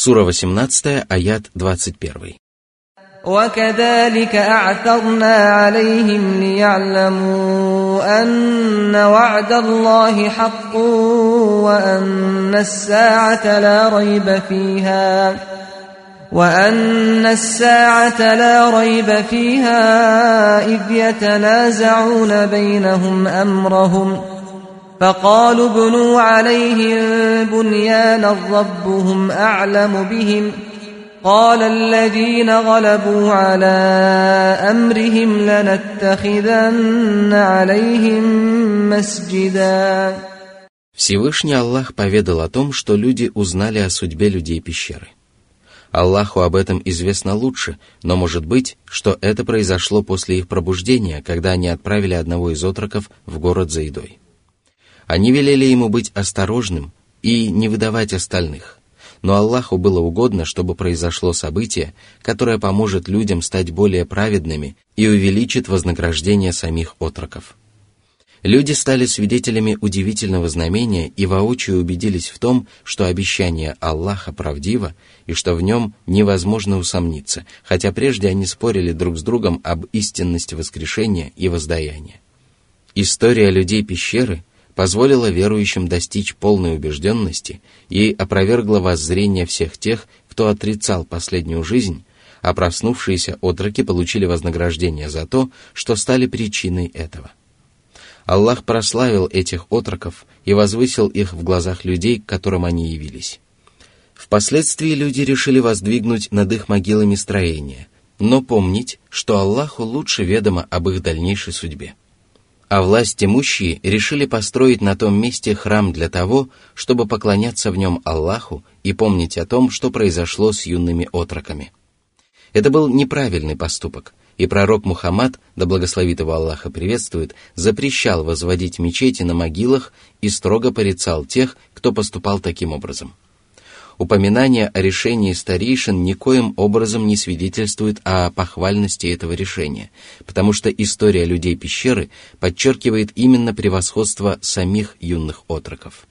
Сура 18, аят 21. وكذلك أعثرنا عليهم ليعلموا أن وعد الله حق وأن الساعة لا ريب فيها وأن الساعة لا ريب فيها إذ يتنازعون بينهم أمرهم فقالوا ابنوا عليهم بنيانا ربهم أعلم بهم ۖ قال الذين غلبوا على أمرهم لنتخذن عليهم مسجدا Всевышний Аллах поведал о том, что люди узнали о судьбе людей пещеры. Аллаху об этом известно лучше, но может быть, что это произошло после их пробуждения, когда они отправили одного из отроков в город за едой. Они велели ему быть осторожным и не выдавать остальных но Аллаху было угодно, чтобы произошло событие, которое поможет людям стать более праведными и увеличит вознаграждение самих отроков. Люди стали свидетелями удивительного знамения и воочию убедились в том, что обещание Аллаха правдиво и что в нем невозможно усомниться, хотя прежде они спорили друг с другом об истинности воскрешения и воздаяния. История людей пещеры позволила верующим достичь полной убежденности и опровергла воззрение всех тех, кто отрицал последнюю жизнь, а проснувшиеся отроки получили вознаграждение за то, что стали причиной этого. Аллах прославил этих отроков и возвысил их в глазах людей, к которым они явились. Впоследствии люди решили воздвигнуть над их могилами строения, но помнить, что Аллаху лучше ведомо об их дальнейшей судьбе а власть имущие решили построить на том месте храм для того, чтобы поклоняться в нем Аллаху и помнить о том, что произошло с юными отроками. Это был неправильный поступок, и пророк Мухаммад, да благословит его Аллаха приветствует, запрещал возводить мечети на могилах и строго порицал тех, кто поступал таким образом – упоминание о решении старейшин никоим образом не свидетельствует о похвальности этого решения, потому что история людей пещеры подчеркивает именно превосходство самих юных отроков.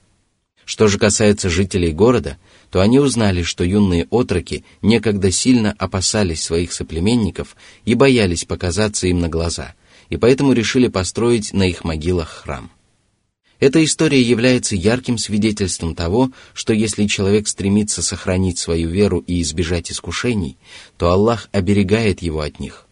Что же касается жителей города, то они узнали, что юные отроки некогда сильно опасались своих соплеменников и боялись показаться им на глаза, и поэтому решили построить на их могилах храм. Эта история является ярким свидетельством того, что если человек стремится сохранить свою веру и избежать искушений, то Аллах оберегает его от них.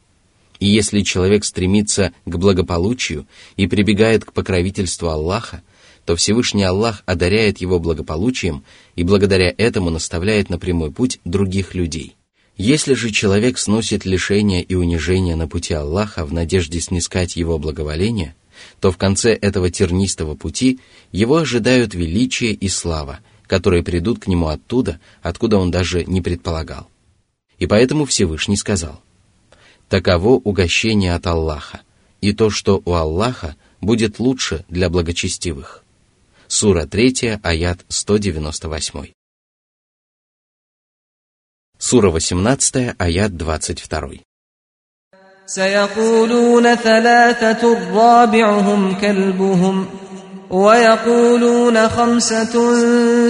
И если человек стремится к благополучию и прибегает к покровительству Аллаха, то Всевышний Аллах одаряет его благополучием и благодаря этому наставляет на прямой путь других людей. Если же человек сносит лишения и унижения на пути Аллаха в надежде снискать его благоволение, то в конце этого тернистого пути его ожидают величие и слава, которые придут к нему оттуда, откуда он даже не предполагал. И поэтому Всевышний сказал, «Таково угощение от Аллаха, и то, что у Аллаха будет лучше для благочестивых». Сура 3, аят 198. Сура 18, аят 22. سيقولون ثلاثة رابعهم كلبهم ويقولون خمسة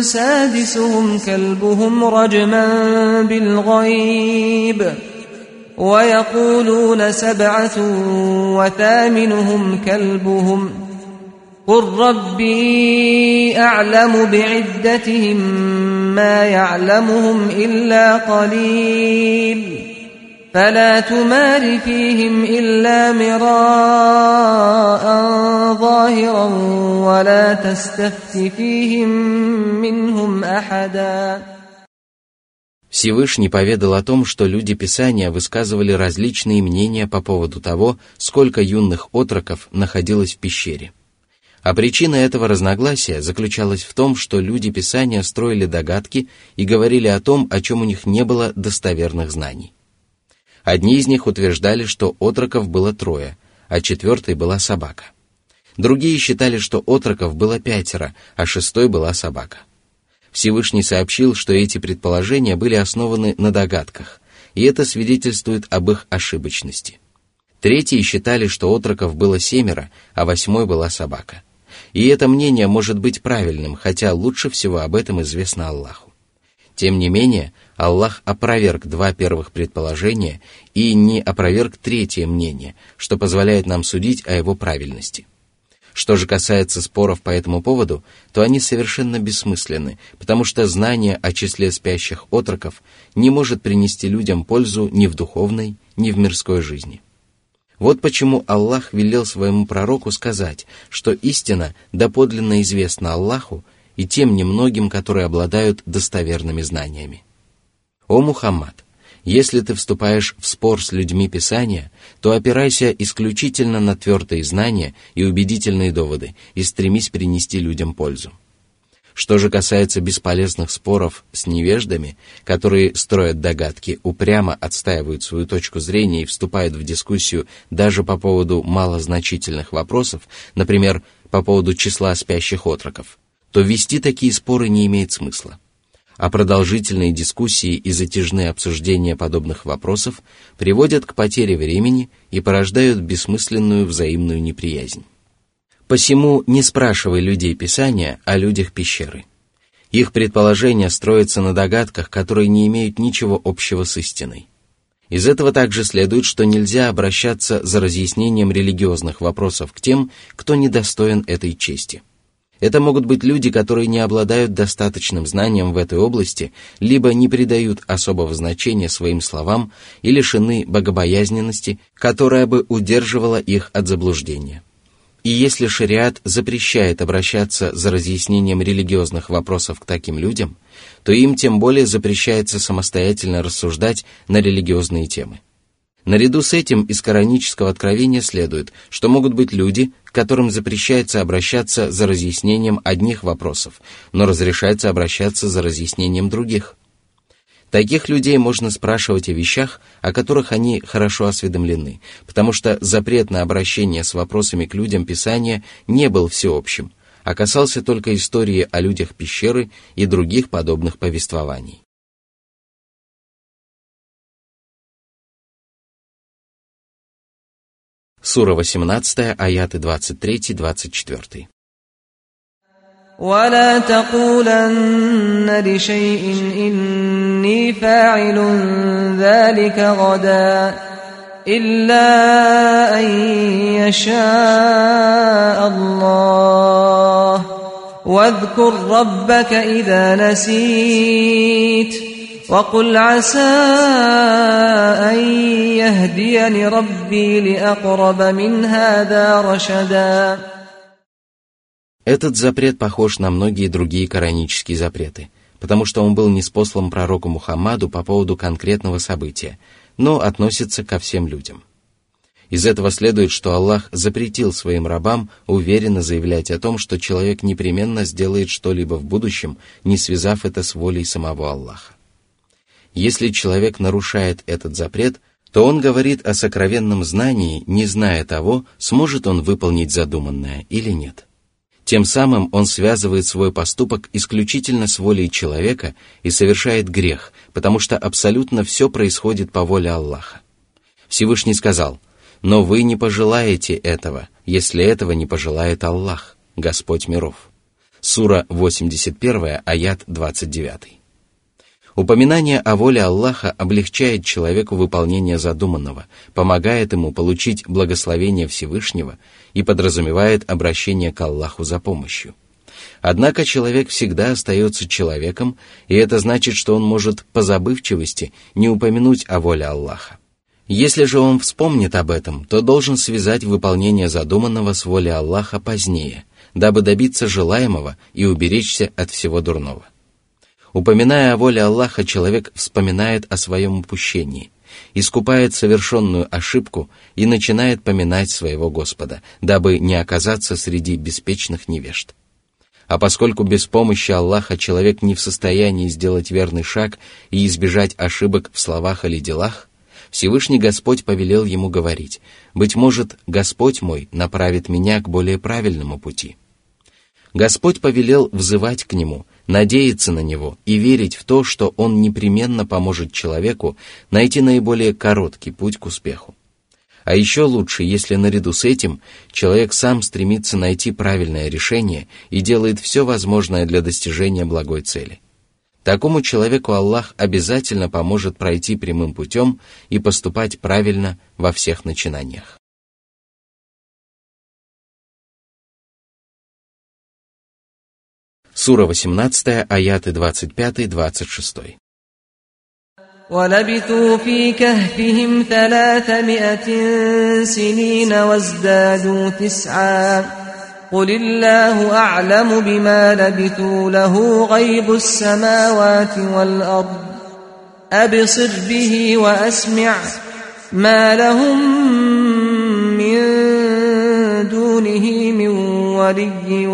سادسهم كلبهم رجما بالغيب ويقولون سبعة وثامنهم كلبهم قل ربي أعلم بعدتهم ما يعلمهم إلا قليل فلا تمار فيهم إلا مراء ظاهرا ولا تستفت فيهم منهم أحدا Всевышний поведал о том, что люди Писания высказывали различные мнения по поводу того, сколько юных отроков находилось в пещере. А причина этого разногласия заключалась в том, что люди Писания строили догадки и говорили о том, о чем у них не было достоверных знаний. Одни из них утверждали, что отроков было трое, а четвертой была собака. Другие считали, что отроков было пятеро, а шестой была собака. Всевышний сообщил, что эти предположения были основаны на догадках, и это свидетельствует об их ошибочности. Третьи считали, что отроков было семеро, а восьмой была собака. И это мнение может быть правильным, хотя лучше всего об этом известно Аллаху. Тем не менее, Аллах опроверг два первых предположения и не опроверг третье мнение, что позволяет нам судить о его правильности. Что же касается споров по этому поводу, то они совершенно бессмысленны, потому что знание о числе спящих отроков не может принести людям пользу ни в духовной, ни в мирской жизни. Вот почему Аллах велел своему пророку сказать, что истина доподлинно известна Аллаху и тем немногим, которые обладают достоверными знаниями. О Мухаммад, если ты вступаешь в спор с людьми Писания, то опирайся исключительно на твердые знания и убедительные доводы и стремись принести людям пользу. Что же касается бесполезных споров с невеждами, которые строят догадки, упрямо отстаивают свою точку зрения и вступают в дискуссию даже по поводу малозначительных вопросов, например, по поводу числа спящих отроков, то вести такие споры не имеет смысла а продолжительные дискуссии и затяжные обсуждения подобных вопросов приводят к потере времени и порождают бессмысленную взаимную неприязнь. Посему не спрашивай людей Писания о людях пещеры. Их предположения строятся на догадках, которые не имеют ничего общего с истиной. Из этого также следует, что нельзя обращаться за разъяснением религиозных вопросов к тем, кто недостоин этой чести – это могут быть люди, которые не обладают достаточным знанием в этой области, либо не придают особого значения своим словам и лишены богобоязненности, которая бы удерживала их от заблуждения. И если шариат запрещает обращаться за разъяснением религиозных вопросов к таким людям, то им тем более запрещается самостоятельно рассуждать на религиозные темы. Наряду с этим из коранического откровения следует, что могут быть люди, которым запрещается обращаться за разъяснением одних вопросов, но разрешается обращаться за разъяснением других. Таких людей можно спрашивать о вещах, о которых они хорошо осведомлены, потому что запрет на обращение с вопросами к людям Писания не был всеобщим, а касался только истории о людях пещеры и других подобных повествований. Сура 18, аяты 23-24. ولا تقولن لشيء إني فاعل ذلك غدا إلا أن يشاء الله واذكر ربك إذا نسيت وقل عسى أن يهديني ربي لأقرب من هذا رشدا Этот запрет похож на многие другие коранические запреты, потому что он был неспослан пророку Мухаммаду по поводу конкретного события, но относится ко всем людям. Из этого следует, что Аллах запретил своим рабам уверенно заявлять о том, что человек непременно сделает что-либо в будущем, не связав это с волей самого Аллаха. Если человек нарушает этот запрет, то он говорит о сокровенном знании, не зная того, сможет он выполнить задуманное или нет. Тем самым он связывает свой поступок исключительно с волей человека и совершает грех, потому что абсолютно все происходит по воле Аллаха. Всевышний сказал, «Но вы не пожелаете этого, если этого не пожелает Аллах, Господь миров». Сура 81, аят 29. Упоминание о воле Аллаха облегчает человеку выполнение задуманного, помогает ему получить благословение Всевышнего и подразумевает обращение к Аллаху за помощью. Однако человек всегда остается человеком, и это значит, что он может по забывчивости не упомянуть о воле Аллаха. Если же он вспомнит об этом, то должен связать выполнение задуманного с волей Аллаха позднее, дабы добиться желаемого и уберечься от всего дурного. Упоминая о воле Аллаха, человек вспоминает о своем упущении, искупает совершенную ошибку и начинает поминать своего Господа, дабы не оказаться среди беспечных невежд. А поскольку без помощи Аллаха человек не в состоянии сделать верный шаг и избежать ошибок в словах или делах, Всевышний Господь повелел ему говорить, «Быть может, Господь мой направит меня к более правильному пути». Господь повелел взывать к Нему – надеяться на Него и верить в то, что Он непременно поможет человеку найти наиболее короткий путь к успеху. А еще лучше, если наряду с этим человек сам стремится найти правильное решение и делает все возможное для достижения благой цели. Такому человеку Аллах обязательно поможет пройти прямым путем и поступать правильно во всех начинаниях. Сура 18, аяты 25-26. ولبثوا في كهفهم ثلاثمائة سنين وازدادوا تسعا قل الله أعلم بما لبثوا له غيب السماوات والأرض أبصر به وأسمع ما لهم من دونه من ولي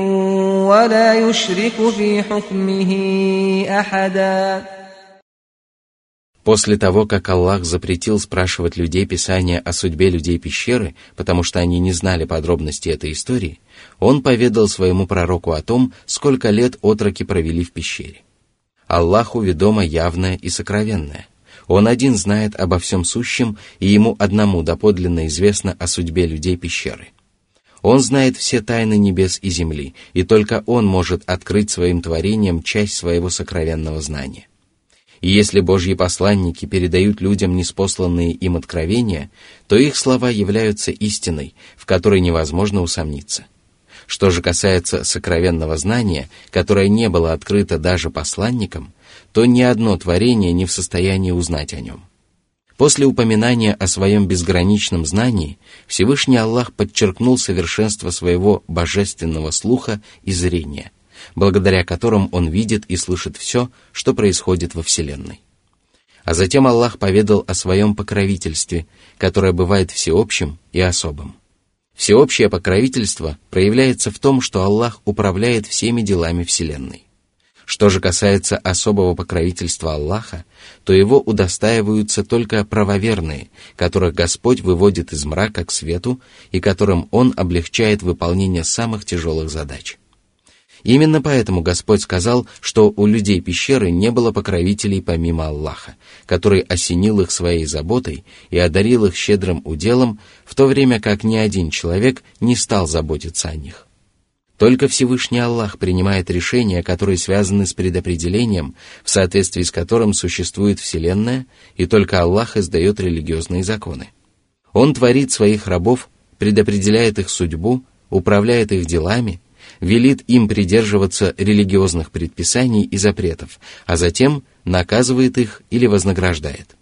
ولا يشرك في حكمه أحداً После того, как Аллах запретил спрашивать людей Писания о судьбе людей пещеры, потому что они не знали подробностей этой истории, он поведал своему пророку о том, сколько лет отроки провели в пещере. Аллаху ведомо явное и сокровенное. Он один знает обо всем сущем, и ему одному доподлинно известно о судьбе людей пещеры. Он знает все тайны небес и земли, и только он может открыть своим творением часть своего сокровенного знания. И если Божьи посланники передают людям неспосланные им откровения, то их слова являются истиной, в которой невозможно усомниться. Что же касается сокровенного знания, которое не было открыто даже посланникам, то ни одно творение не в состоянии узнать о нем. После упоминания о своем безграничном знании Всевышний Аллах подчеркнул совершенство своего божественного слуха и зрения, благодаря которым он видит и слышит все, что происходит во Вселенной. А затем Аллах поведал о своем покровительстве, которое бывает всеобщим и особым. Всеобщее покровительство проявляется в том, что Аллах управляет всеми делами Вселенной. Что же касается особого покровительства Аллаха, то его удостаиваются только правоверные, которых Господь выводит из мрака к свету и которым Он облегчает выполнение самых тяжелых задач – Именно поэтому Господь сказал, что у людей пещеры не было покровителей помимо Аллаха, который осенил их своей заботой и одарил их щедрым уделом, в то время как ни один человек не стал заботиться о них. Только Всевышний Аллах принимает решения, которые связаны с предопределением, в соответствии с которым существует Вселенная, и только Аллах издает религиозные законы. Он творит своих рабов, предопределяет их судьбу, управляет их делами – велит им придерживаться религиозных предписаний и запретов, а затем наказывает их или вознаграждает.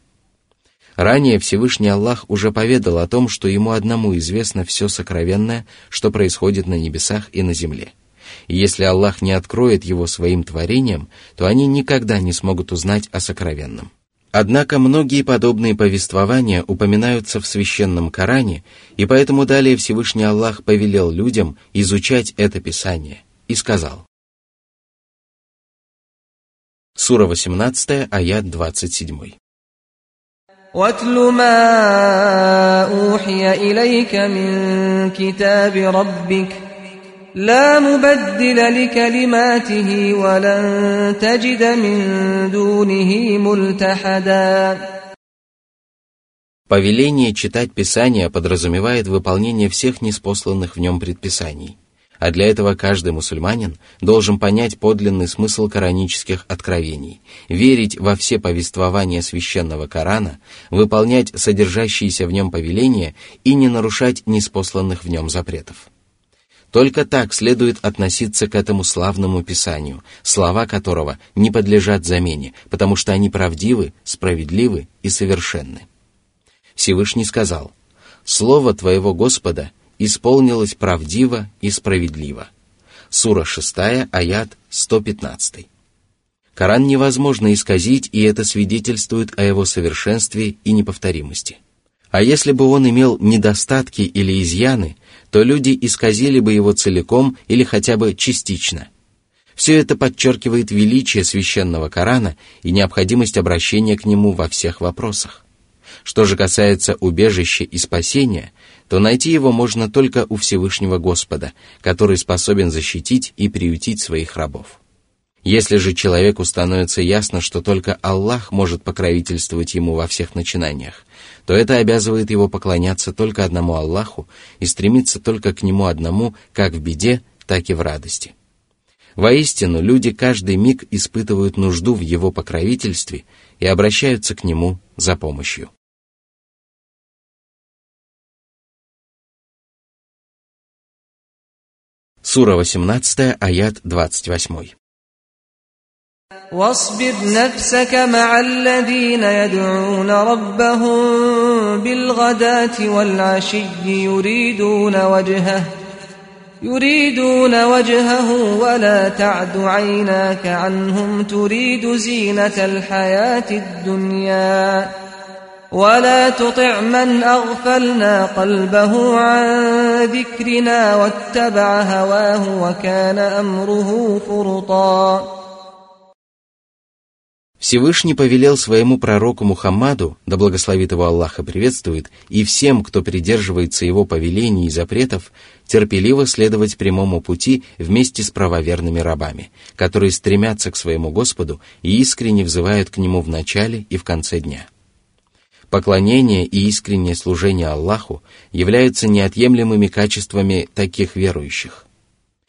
Ранее Всевышний Аллах уже поведал о том, что ему одному известно все сокровенное, что происходит на небесах и на земле. И если Аллах не откроет его своим творением, то они никогда не смогут узнать о сокровенном. Однако многие подобные повествования упоминаются в священном Коране, и поэтому далее Всевышний Аллах повелел людям изучать это Писание и сказал. Сура 18, аят 27. واتل ما أوحي إليك من كتاب ربك لا مبدل لكلماته ولن تجد من دونه ملتحدا Повеление читать Писание подразумевает выполнение всех неспосланных в нем предписаний, а для этого каждый мусульманин должен понять подлинный смысл коранических откровений, верить во все повествования священного Корана, выполнять содержащиеся в нем повеления и не нарушать неспосланных в нем запретов. Только так следует относиться к этому славному Писанию, слова которого не подлежат замене, потому что они правдивы, справедливы и совершенны. Всевышний сказал, «Слово твоего Господа исполнилось правдиво и справедливо». Сура 6, аят 115. Коран невозможно исказить, и это свидетельствует о его совершенстве и неповторимости. А если бы он имел недостатки или изъяны, то люди исказили бы его целиком или хотя бы частично. Все это подчеркивает величие священного Корана и необходимость обращения к нему во всех вопросах. Что же касается убежища и спасения, то найти его можно только у Всевышнего Господа, который способен защитить и приютить своих рабов. Если же человеку становится ясно, что только Аллах может покровительствовать ему во всех начинаниях, то это обязывает его поклоняться только одному Аллаху и стремиться только к нему одному как в беде, так и в радости. Воистину, люди каждый миг испытывают нужду в его покровительстве и обращаются к нему за помощью. Сура 18, аят 28. واصبر نفسك مع الذين يدعون ربهم بالغداة والعشي يريدون وجهه يريدون وجهه ولا تعد عيناك عنهم تريد زينة الحياة الدنيا ولا تطع من أغفلنا قلبه عن ذكرنا واتبع هواه وكان أمره فرطا Всевышний повелел своему пророку Мухаммаду, да благословит его Аллах и приветствует, и всем, кто придерживается его повелений и запретов, терпеливо следовать прямому пути вместе с правоверными рабами, которые стремятся к своему Господу и искренне взывают к Нему в начале и в конце дня. Поклонение и искреннее служение Аллаху являются неотъемлемыми качествами таких верующих.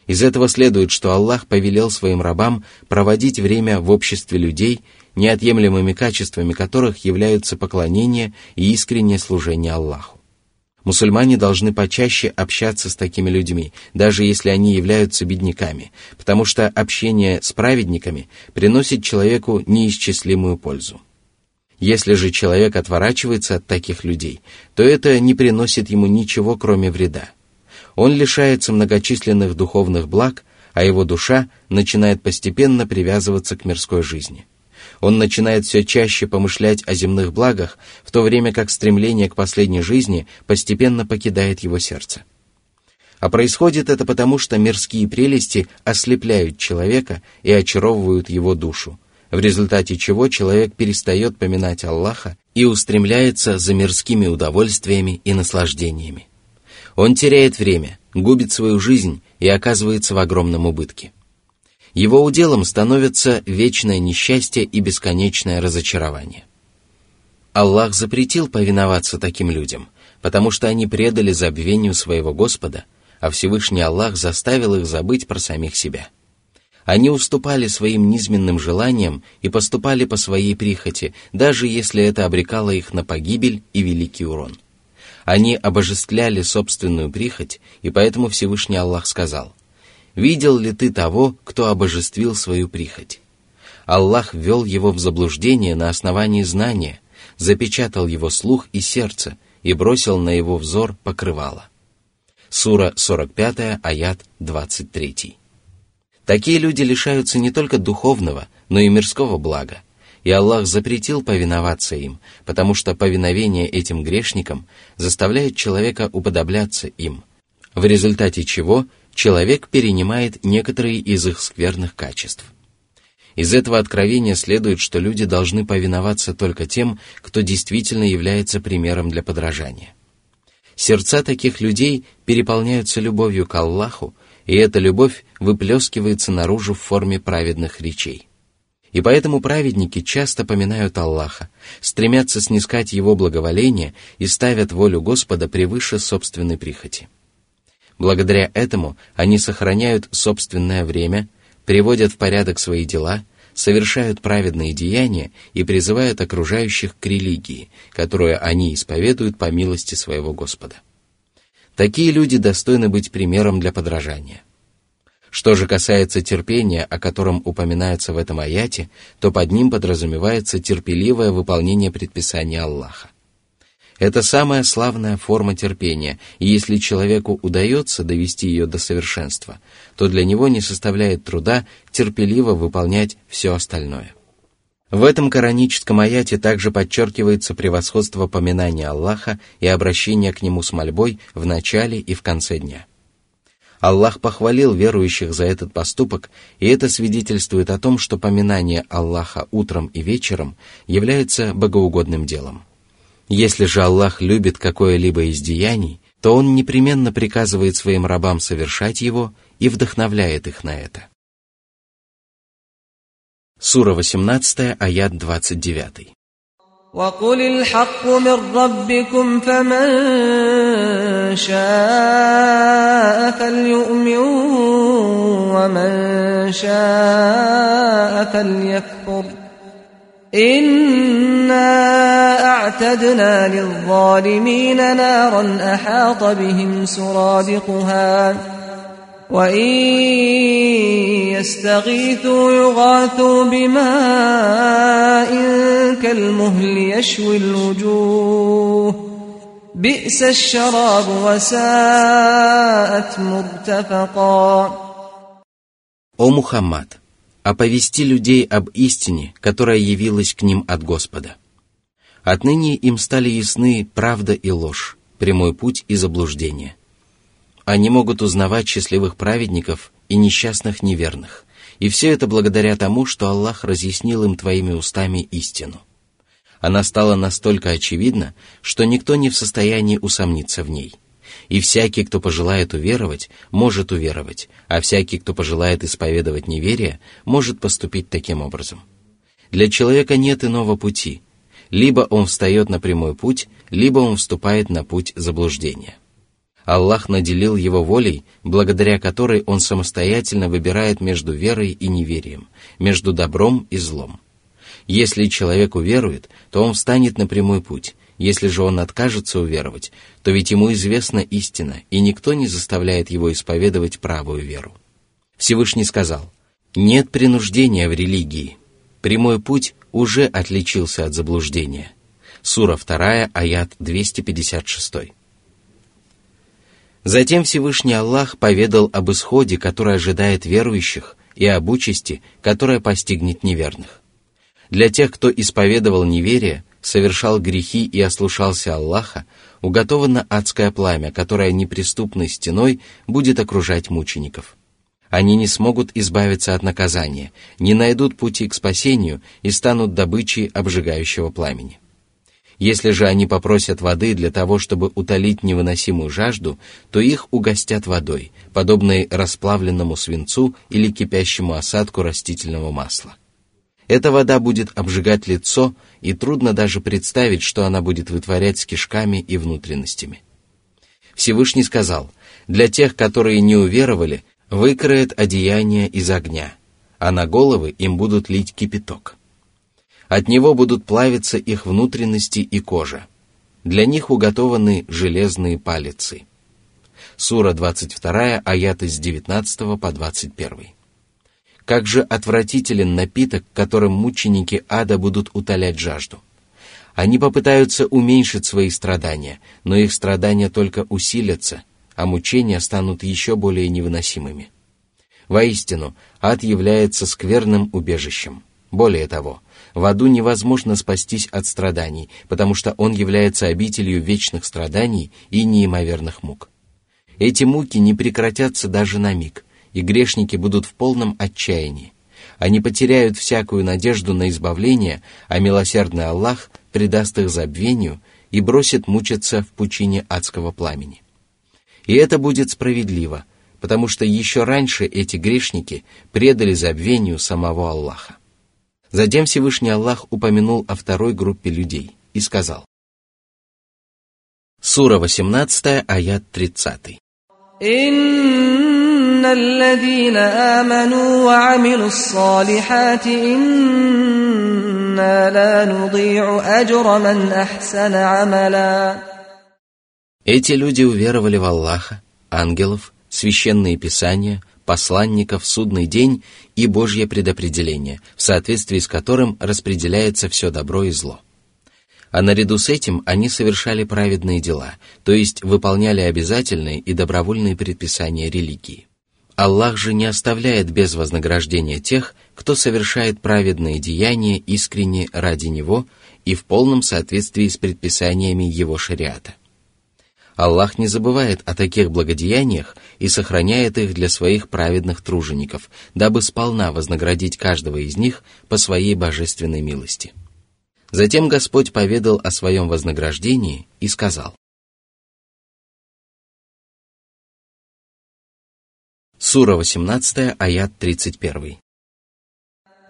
Из этого следует, что Аллах повелел своим рабам проводить время в обществе людей, неотъемлемыми качествами которых являются поклонение и искреннее служение Аллаху. Мусульмане должны почаще общаться с такими людьми, даже если они являются бедняками, потому что общение с праведниками приносит человеку неисчислимую пользу. Если же человек отворачивается от таких людей, то это не приносит ему ничего, кроме вреда. Он лишается многочисленных духовных благ, а его душа начинает постепенно привязываться к мирской жизни. Он начинает все чаще помышлять о земных благах, в то время как стремление к последней жизни постепенно покидает его сердце. А происходит это потому, что мирские прелести ослепляют человека и очаровывают его душу, в результате чего человек перестает поминать Аллаха и устремляется за мирскими удовольствиями и наслаждениями. Он теряет время, губит свою жизнь и оказывается в огромном убытке. Его уделом становится вечное несчастье и бесконечное разочарование. Аллах запретил повиноваться таким людям, потому что они предали забвению своего Господа, а Всевышний Аллах заставил их забыть про самих себя – они уступали своим низменным желаниям и поступали по своей прихоти, даже если это обрекало их на погибель и великий урон. Они обожествляли собственную прихоть, и поэтому Всевышний Аллах сказал, «Видел ли ты того, кто обожествил свою прихоть?» Аллах ввел его в заблуждение на основании знания, запечатал его слух и сердце и бросил на его взор покрывало. Сура 45, аят 23. Такие люди лишаются не только духовного, но и мирского блага, и Аллах запретил повиноваться им, потому что повиновение этим грешникам заставляет человека уподобляться им, в результате чего человек перенимает некоторые из их скверных качеств. Из этого откровения следует, что люди должны повиноваться только тем, кто действительно является примером для подражания. Сердца таких людей переполняются любовью к Аллаху, и эта любовь выплескивается наружу в форме праведных речей. И поэтому праведники часто поминают Аллаха, стремятся снискать Его благоволение и ставят волю Господа превыше собственной прихоти. Благодаря этому они сохраняют собственное время, приводят в порядок свои дела, совершают праведные деяния и призывают окружающих к религии, которую они исповедуют по милости своего Господа. Такие люди достойны быть примером для подражания. Что же касается терпения, о котором упоминается в этом аяте, то под ним подразумевается терпеливое выполнение предписания Аллаха. Это самая славная форма терпения, и если человеку удается довести ее до совершенства, то для него не составляет труда терпеливо выполнять все остальное. В этом кораническом аяте также подчеркивается превосходство поминания Аллаха и обращения к Нему с мольбой в начале и в конце дня. Аллах похвалил верующих за этот поступок, и это свидетельствует о том, что поминание Аллаха утром и вечером является богоугодным делом. Если же Аллах любит какое-либо из деяний, то Он непременно приказывает своим рабам совершать его и вдохновляет их на это. Сура 18, аят 29. وقل الحق من ربكم فمن شاء فليؤمن ومن شاء فليكفر. إنا أعتدنا للظالمين نارا أحاط بهم سرادقها. وإن يستغيثوا يغاثوا بماء كالمهل يشوي الوجوه بئس الشراب وساءت مرتفقا О Мухаммад, оповести людей об истине, которая явилась к ним от Господа. Отныне им стали ясны правда и ложь, прямой путь и заблуждение – они могут узнавать счастливых праведников и несчастных неверных. И все это благодаря тому, что Аллах разъяснил им твоими устами истину. Она стала настолько очевидна, что никто не в состоянии усомниться в ней. И всякий, кто пожелает уверовать, может уверовать, а всякий, кто пожелает исповедовать неверие, может поступить таким образом. Для человека нет иного пути. Либо он встает на прямой путь, либо он вступает на путь заблуждения. Аллах наделил его волей, благодаря которой он самостоятельно выбирает между верой и неверием, между добром и злом. Если человек уверует, то он встанет на прямой путь. Если же он откажется уверовать, то ведь ему известна истина, и никто не заставляет его исповедовать правую веру. Всевышний сказал, «Нет принуждения в религии. Прямой путь уже отличился от заблуждения». Сура 2, аят 256. Затем Всевышний Аллах поведал об исходе, который ожидает верующих, и об участи, которая постигнет неверных. Для тех, кто исповедовал неверие, совершал грехи и ослушался Аллаха, уготовано адское пламя, которое неприступной стеной будет окружать мучеников. Они не смогут избавиться от наказания, не найдут пути к спасению и станут добычей обжигающего пламени. Если же они попросят воды для того, чтобы утолить невыносимую жажду, то их угостят водой, подобной расплавленному свинцу или кипящему осадку растительного масла. Эта вода будет обжигать лицо, и трудно даже представить, что она будет вытворять с кишками и внутренностями. Всевышний сказал, для тех, которые не уверовали, выкроет одеяние из огня, а на головы им будут лить кипяток. От него будут плавиться их внутренности и кожа. Для них уготованы железные палицы. Сура 22, аяты с 19 по 21. Как же отвратителен напиток, которым мученики ада будут утолять жажду. Они попытаются уменьшить свои страдания, но их страдания только усилятся, а мучения станут еще более невыносимыми. Воистину, ад является скверным убежищем. Более того, в аду невозможно спастись от страданий, потому что он является обителью вечных страданий и неимоверных мук. Эти муки не прекратятся даже на миг, и грешники будут в полном отчаянии. Они потеряют всякую надежду на избавление, а милосердный Аллах предаст их забвению и бросит мучиться в пучине адского пламени. И это будет справедливо, потому что еще раньше эти грешники предали забвению самого Аллаха. Затем Всевышний Аллах упомянул о второй группе людей и сказал. Сура 18, аят 30. إن الذين آمنوا وعملوا الصالحات إنا لا نضيع أجر من أحسن عملا Эти люди уверовали в Аллаха, ангелов, священные писания – посланников, судный день и Божье предопределение, в соответствии с которым распределяется все добро и зло. А наряду с этим они совершали праведные дела, то есть выполняли обязательные и добровольные предписания религии. Аллах же не оставляет без вознаграждения тех, кто совершает праведные деяния искренне ради Него и в полном соответствии с предписаниями Его шариата. Аллах не забывает о таких благодеяниях и сохраняет их для своих праведных тружеников, дабы сполна вознаградить каждого из них по своей божественной милости. Затем Господь поведал о своем вознаграждении и сказал. Сура 18, аят 31.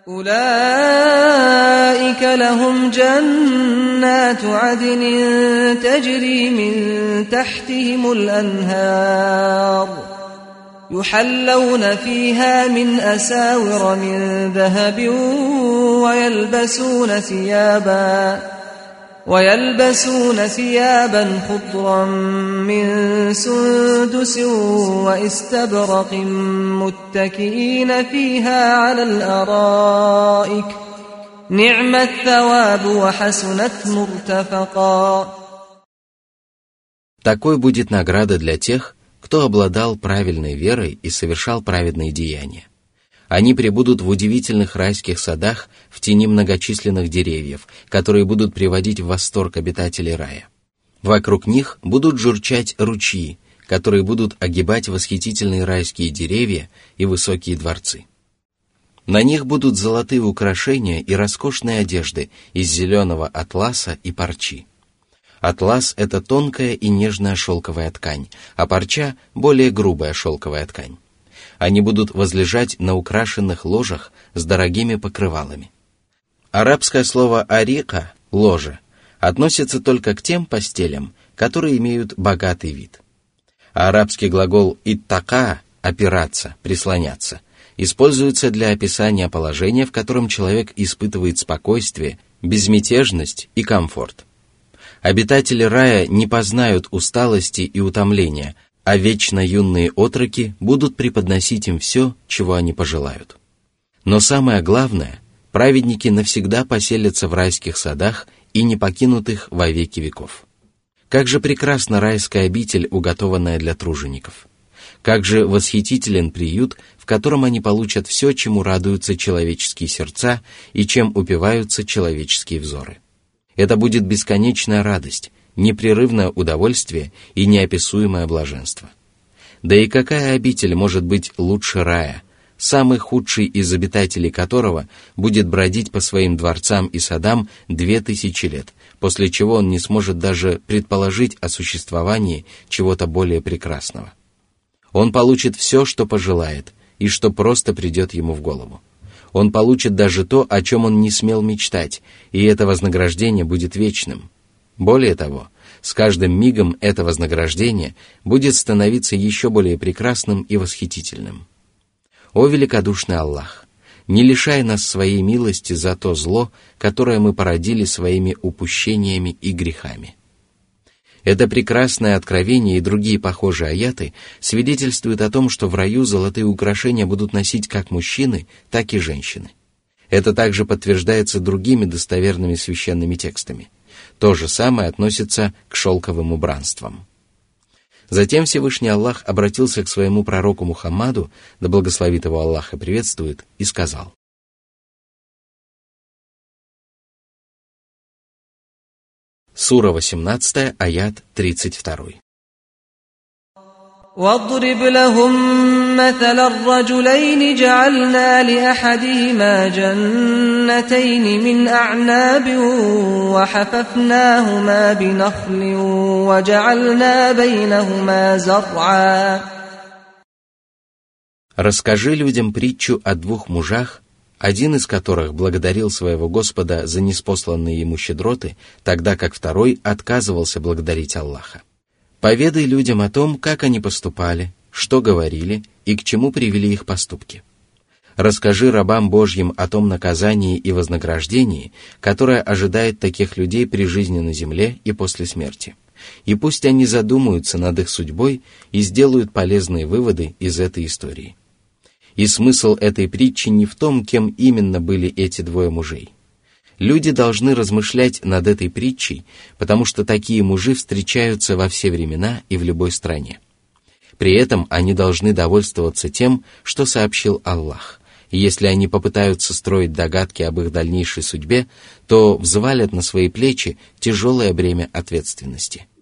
أولئك لهم جنات عدن تجري من تحتهم الأنهار يحلون فيها من أساور من ذهب ويلبسون ثيابا ويلبسون ثيابا خضرا من سندس واستبرق متكئين فيها على الارائك نعم الثواب وحسنت مرتفقا Такой будет награда для тех, кто обладал правильной верой и совершал праведные деяния. Они пребудут в удивительных райских садах в тени многочисленных деревьев, которые будут приводить в восторг обитателей рая. Вокруг них будут журчать ручьи, которые будут огибать восхитительные райские деревья и высокие дворцы. На них будут золотые украшения и роскошные одежды из зеленого атласа и парчи. Атлас – это тонкая и нежная шелковая ткань, а парча – более грубая шелковая ткань. Они будут возлежать на украшенных ложах с дорогими покрывалами. Арабское слово «арика» – «ложе» относится только к тем постелям, которые имеют богатый вид. А арабский глагол «иттака» – «опираться», «прислоняться» используется для описания положения, в котором человек испытывает спокойствие, безмятежность и комфорт. Обитатели рая не познают усталости и утомления, а вечно юные отроки будут преподносить им все, чего они пожелают. Но самое главное, праведники навсегда поселятся в райских садах и не покинут их во веки веков. Как же прекрасна райская обитель, уготованная для тружеников! Как же восхитителен приют, в котором они получат все, чему радуются человеческие сердца и чем упиваются человеческие взоры. Это будет бесконечная радость, непрерывное удовольствие и неописуемое блаженство. Да и какая обитель может быть лучше рая, самый худший из обитателей которого будет бродить по своим дворцам и садам две тысячи лет, после чего он не сможет даже предположить о существовании чего-то более прекрасного. Он получит все, что пожелает, и что просто придет ему в голову. Он получит даже то, о чем он не смел мечтать, и это вознаграждение будет вечным. Более того, с каждым мигом это вознаграждение будет становиться еще более прекрасным и восхитительным. О великодушный Аллах! Не лишай нас своей милости за то зло, которое мы породили своими упущениями и грехами. Это прекрасное откровение и другие похожие аяты свидетельствуют о том, что в раю золотые украшения будут носить как мужчины, так и женщины. Это также подтверждается другими достоверными священными текстами. То же самое относится к шелковым убранствам. Затем Всевышний Аллах обратился к своему пророку Мухаммаду, да благословит его Аллах и приветствует, и сказал. Сура 18, аят 32. واضرب لهم مثل الرجلين جعلنا لأحدهما جنتين من أعناب وحففناهما بنخل وجعلنا بينهما زرعا Расскажи людям притчу о двух мужах, один из которых благодарил своего Господа за неспосланные ему щедроты, тогда как второй отказывался благодарить Аллаха. Поведай людям о том, как они поступали, что говорили и к чему привели их поступки. Расскажи рабам Божьим о том наказании и вознаграждении, которое ожидает таких людей при жизни на земле и после смерти. И пусть они задумаются над их судьбой и сделают полезные выводы из этой истории. И смысл этой притчи не в том, кем именно были эти двое мужей. Люди должны размышлять над этой притчей, потому что такие мужи встречаются во все времена и в любой стране. При этом они должны довольствоваться тем, что сообщил Аллах. И если они попытаются строить догадки об их дальнейшей судьбе, то взвалят на свои плечи тяжелое бремя ответственности –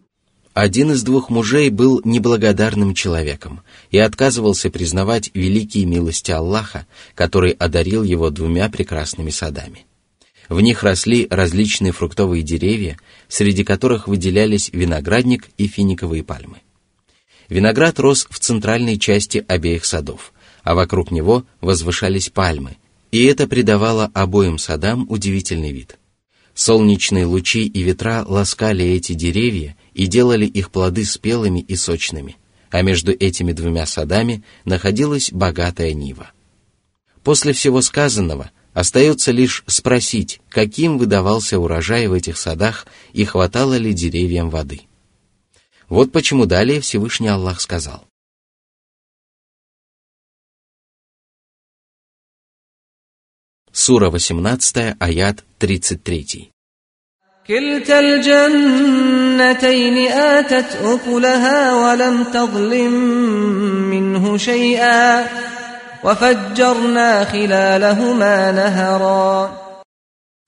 один из двух мужей был неблагодарным человеком и отказывался признавать великие милости Аллаха, который одарил его двумя прекрасными садами. В них росли различные фруктовые деревья, среди которых выделялись виноградник и финиковые пальмы. Виноград рос в центральной части обеих садов, а вокруг него возвышались пальмы, И это придавало обоим садам удивительный вид. Солнечные лучи и ветра ласкали эти деревья и делали их плоды спелыми и сочными, а между этими двумя садами находилась богатая нива. После всего сказанного остается лишь спросить, каким выдавался урожай в этих садах и хватало ли деревьям воды. Вот почему далее Всевышний Аллах сказал. Сура 18, аят 33. كلتا الجنتين آتت أكلها ولم تظلم منه شيئا وفجرنا خلالهما نهرا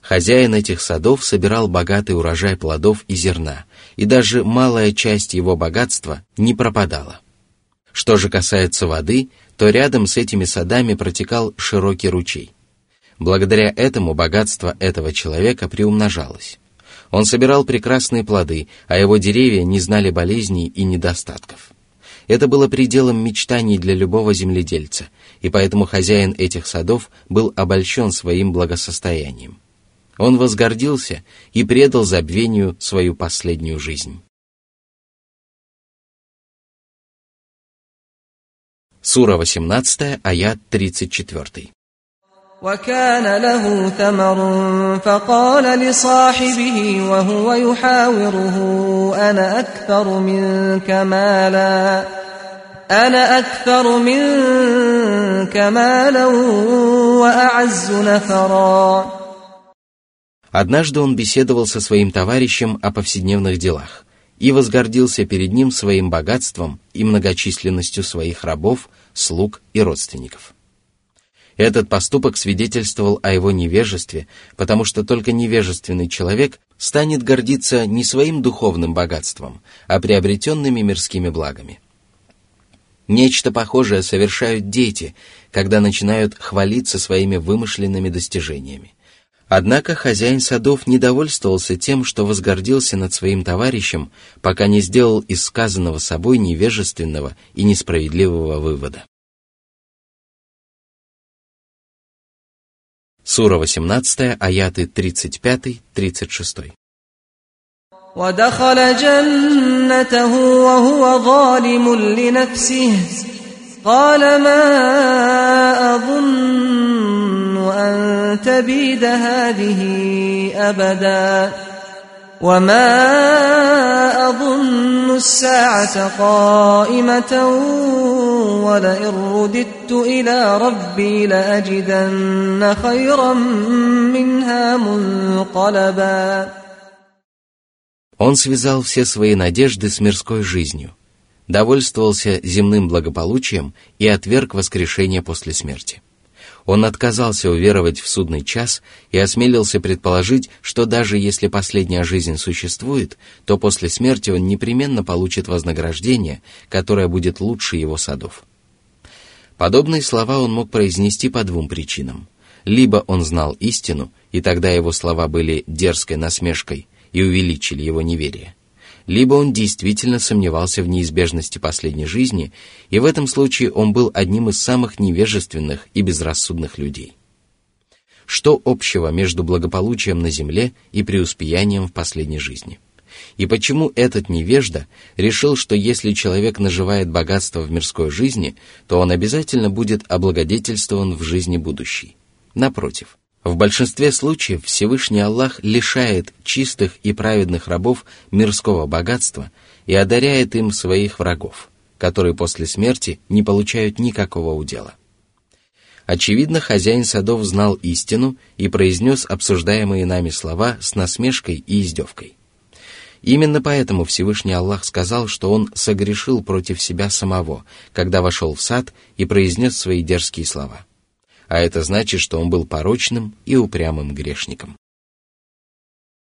Хозяин этих садов собирал богатый урожай плодов и зерна, и даже малая часть его богатства не пропадала. Что же касается воды, то рядом с этими садами протекал широкий ручей. Благодаря этому богатство этого человека приумножалось. Он собирал прекрасные плоды, а его деревья не знали болезней и недостатков. Это было пределом мечтаний для любого земледельца, и поэтому хозяин этих садов был обольщен своим благосостоянием. Он возгордился и предал забвению свою последнюю жизнь. Сура 18, аят 34. وكان له ثمر فقال لصاحبه وهو يحاوره أنا أكثر منك مالا أنا أكثر منك مالا وأعز نفرا Однажды он беседовал со своим товарищем о повседневных делах и возгордился перед ним своим богатством и многочисленностью своих рабов, слуг и родственников. Этот поступок свидетельствовал о его невежестве, потому что только невежественный человек станет гордиться не своим духовным богатством, а приобретенными мирскими благами. Нечто похожее совершают дети, когда начинают хвалиться своими вымышленными достижениями. Однако хозяин садов не довольствовался тем, что возгордился над своим товарищем, пока не сделал из сказанного собой невежественного и несправедливого вывода. Сура 18, аяты 35-36. ودخل جنته وهو ظالم لنفسه قال ما أظن أن تبيد هذه أبدا وما أظن الساعة قائمة ولئن رددت إلى ربي لأجدن خيرا منها منقلبا Он связал все свои надежды с мирской жизнью, довольствовался земным благополучием и отверг воскрешение после смерти. Он отказался уверовать в судный час и осмелился предположить, что даже если последняя жизнь существует, то после смерти он непременно получит вознаграждение, которое будет лучше его садов. Подобные слова он мог произнести по двум причинам. Либо он знал истину, и тогда его слова были дерзкой насмешкой и увеличили его неверие – либо он действительно сомневался в неизбежности последней жизни, и в этом случае он был одним из самых невежественных и безрассудных людей. Что общего между благополучием на земле и преуспеянием в последней жизни? И почему этот невежда решил, что если человек наживает богатство в мирской жизни, то он обязательно будет облагодетельствован в жизни будущей? Напротив – в большинстве случаев Всевышний Аллах лишает чистых и праведных рабов мирского богатства и одаряет им своих врагов, которые после смерти не получают никакого удела. Очевидно, хозяин садов знал истину и произнес обсуждаемые нами слова с насмешкой и издевкой. Именно поэтому Всевышний Аллах сказал, что он согрешил против себя самого, когда вошел в сад и произнес свои дерзкие слова – а это значит, что он был порочным и упрямым грешником.